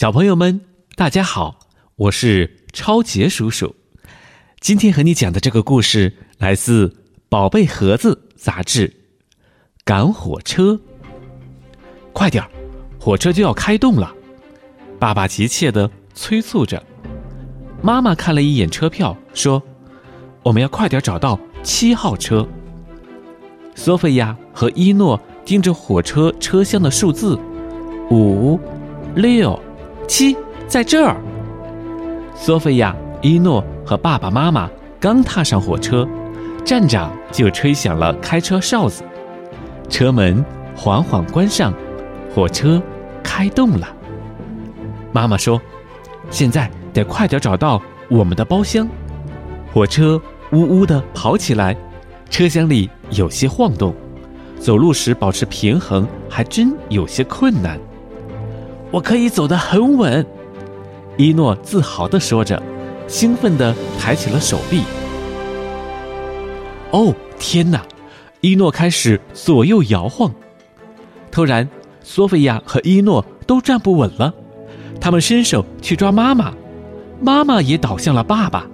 小朋友们，大家好，我是超杰叔叔。今天和你讲的这个故事来自《宝贝盒子》杂志。赶火车，快点儿，火车就要开动了！爸爸急切的催促着。妈妈看了一眼车票，说：“我们要快点找到七号车。”索菲亚和伊诺盯着火车车厢的数字，五、六、七，在这儿。索菲亚、伊诺和爸爸妈妈刚踏上火车，站长就吹响了开车哨子，车门缓缓关上，火车开动了。妈妈说：“现在得快点找到我们的包厢。”火车呜呜地跑起来，车厢里有些晃动，走路时保持平衡还真有些困难。我可以走得很稳，伊诺自豪地说着，兴奋地抬起了手臂。哦，天哪！伊诺开始左右摇晃。突然，索菲亚和伊诺都站不稳了。他们伸手去抓妈妈，妈妈也倒向了爸爸。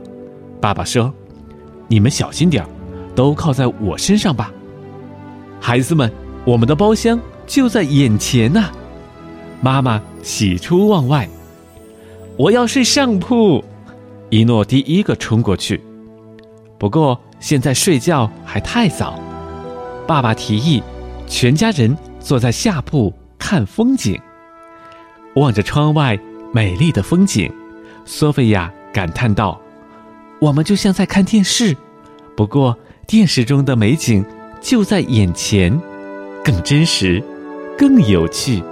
爸爸说：“你们小心点儿，都靠在我身上吧。”孩子们，我们的包厢就在眼前呐！妈妈喜出望外。我要睡上铺，一诺第一个冲过去。不过现在睡觉还太早，爸爸提议，全家人坐在下铺看风景。望着窗外美丽的风景，索菲亚感叹道：“我们就像在看电视，不过电视中的美景就在眼前，更真实，更有趣。”